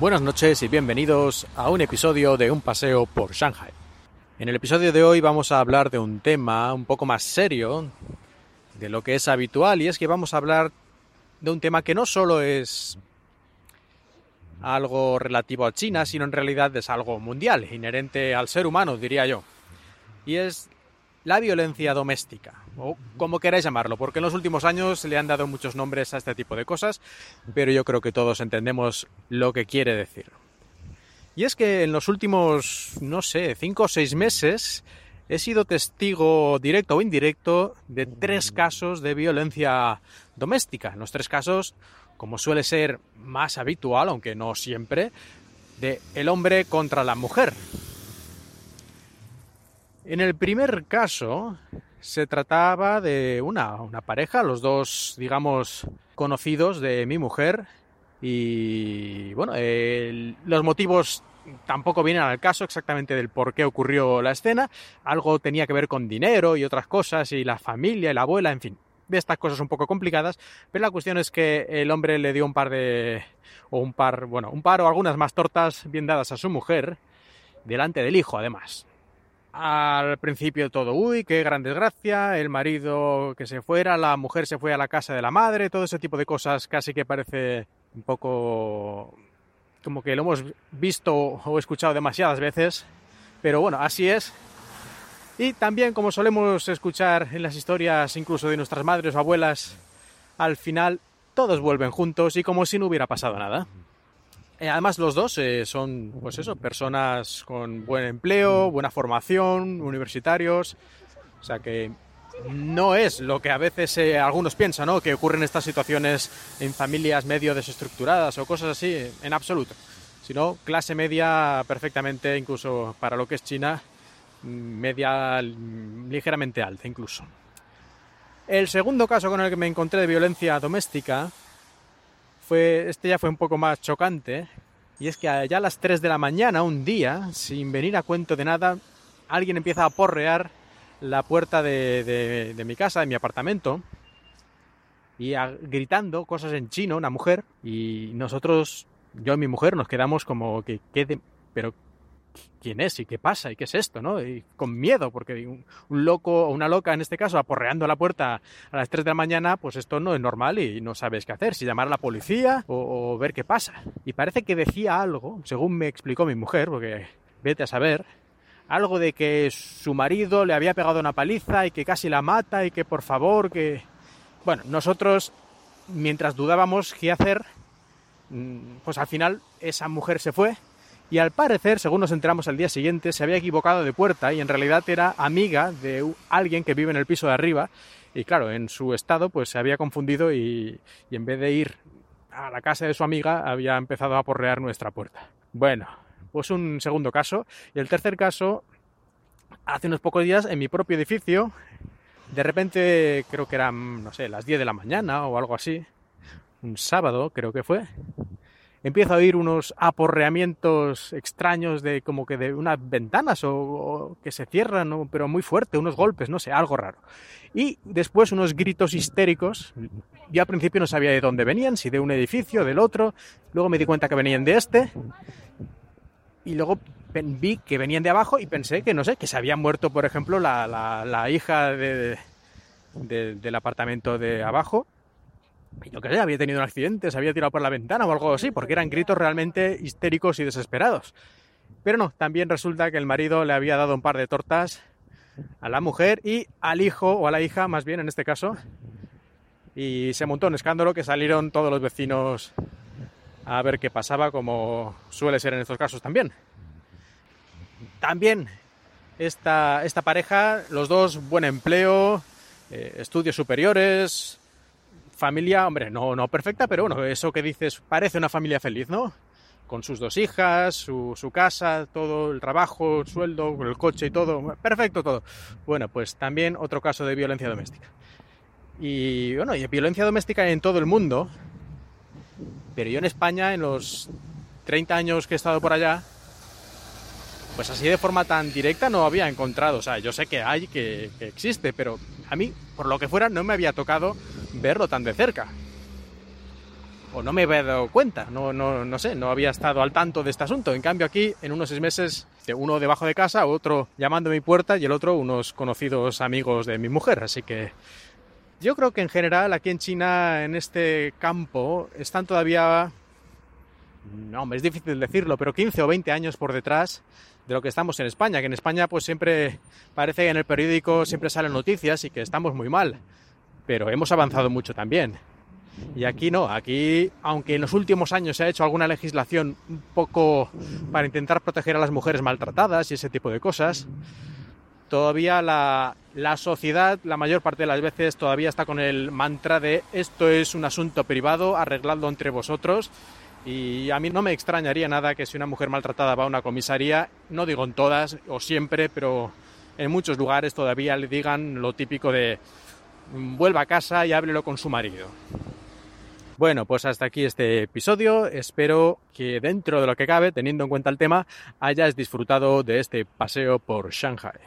Buenas noches y bienvenidos a un episodio de Un paseo por Shanghai. En el episodio de hoy vamos a hablar de un tema un poco más serio de lo que es habitual y es que vamos a hablar de un tema que no solo es algo relativo a China, sino en realidad es algo mundial, inherente al ser humano, diría yo. Y es la violencia doméstica, o como queráis llamarlo, porque en los últimos años le han dado muchos nombres a este tipo de cosas, pero yo creo que todos entendemos lo que quiere decir. Y es que en los últimos, no sé, cinco o seis meses he sido testigo directo o indirecto de tres casos de violencia doméstica. En los tres casos, como suele ser más habitual, aunque no siempre, de el hombre contra la mujer. En el primer caso se trataba de una, una pareja, los dos, digamos, conocidos de mi mujer. Y bueno, los motivos tampoco vienen al caso exactamente del por qué ocurrió la escena. Algo tenía que ver con dinero y otras cosas, y la familia, y la abuela, en fin, de estas cosas un poco complicadas. Pero la cuestión es que el hombre le dio un par de. o un par, bueno, un par o algunas más tortas bien dadas a su mujer, delante del hijo, además al principio todo, uy, qué gran desgracia, el marido que se fuera, la mujer se fue a la casa de la madre, todo ese tipo de cosas casi que parece un poco como que lo hemos visto o escuchado demasiadas veces, pero bueno, así es. Y también como solemos escuchar en las historias incluso de nuestras madres o abuelas, al final todos vuelven juntos y como si no hubiera pasado nada. Eh, Además, los dos eh, son, pues eso, personas con buen empleo, buena formación, universitarios. O sea que no es lo que a veces eh, algunos piensan, ¿no? Que ocurren estas situaciones en familias medio desestructuradas o cosas así, en absoluto. Sino clase media perfectamente, incluso para lo que es China, media ligeramente alta incluso. El segundo caso con el que me encontré de violencia doméstica fue, este ya fue un poco más chocante, y es que allá a las 3 de la mañana, un día, sin venir a cuento de nada, alguien empieza a porrear la puerta de, de- mi casa, de mi apartamento, y gritando cosas en chino, una mujer, y nosotros, yo y mi mujer, nos quedamos como que, ¿qué de- pero quién es y qué pasa y qué es esto, ¿no? Y con miedo, porque un, loco o una loca en este caso aporreando la puerta a las 3 de la mañana, pues esto no es normal y no sabes qué hacer, si llamar a la policía o, o ver qué pasa. Y parece que decía algo, según me explicó mi mujer, porque vete a saber, algo de que su marido le había pegado una paliza y que casi la mata y que por favor, que... Bueno, nosotros, mientras dudábamos qué hacer, mm, pues al final esa mujer se fue y al parecer, según nos enteramos al día siguiente, se había equivocado de puerta y en realidad era amiga de alguien que vive en el piso de arriba. Y claro, en su estado pues se había confundido y, y en vez de ir a la casa de su amiga había empezado a porrear nuestra puerta. Bueno, pues un segundo caso. Y el tercer caso, hace unos pocos días en mi propio edificio, de repente creo que eran, no sé, las 10 de la mañana o algo así, un sábado creo que fue, empiezo a oír unos aporreamientos extraños de como que de unas ventanas o, que se cierran, pero muy fuerte, unos golpes, no sé, algo raro. Y después unos gritos histéricos. Yo al principio no sabía de dónde venían, si de un edificio, del otro. Luego me di cuenta que venían de este. Y luego vi que venían de abajo y pensé que, no sé, que se había muerto, por ejemplo, la, la- la hija de- de- del apartamento de abajo. Yo qué sé, había tenido un accidente, se había tirado por la ventana o algo así, porque eran gritos realmente histéricos y desesperados. Pero no, también resulta que el marido le había dado un par de tortas a la mujer y al hijo, o a la hija más bien en este caso, y se montó un escándalo que salieron todos los vecinos a ver qué pasaba, como suele ser en estos casos también. También esta, esta pareja, los dos, buen empleo, eh, estudios superiores, familia, hombre, no, no perfecta, pero bueno, eso que dices parece una familia feliz, ¿no? Con sus dos hijas, su, casa, todo el trabajo, el sueldo, el coche y todo, perfecto todo. Bueno, pues también otro caso de violencia doméstica. Y bueno, y violencia doméstica en todo el mundo, pero yo en España, en los 30 años que he estado por allá, pues así de forma tan directa no había encontrado. O sea, yo sé que hay, que existe, pero a mí, por lo que fuera, no me había tocado verlo tan de cerca. o no me había dado cuenta, no, no, no sé, no había estado al tanto de este asunto. En cambio aquí, en unos seis meses, uno debajo de casa, otro llamando a mi puerta y el otro unos conocidos amigos de mi mujer. Así que yo creo que en general aquí en China, en este campo, están todavía, no, es difícil decirlo, pero 15 o 20 años por detrás de lo que estamos en España, que en España pues siempre parece que en el periódico siempre salen noticias y que estamos muy mal, pero hemos avanzado mucho también. Y aquí no, aquí, aunque en los últimos años se ha hecho alguna legislación un poco para intentar proteger a las mujeres maltratadas y ese tipo de cosas, todavía la, la, sociedad, la mayor parte de las veces, todavía está con el mantra de esto es un asunto privado, arregladlo entre vosotros. Y a mí no me extrañaría nada que si una mujer maltratada va a una comisaría, no digo en todas o siempre, pero en muchos lugares todavía le digan lo típico de vuelva a casa y háblelo con su marido. Bueno, pues hasta aquí este episodio. Espero que dentro de lo que cabe, teniendo en cuenta el tema, hayas disfrutado de este paseo por Shanghai.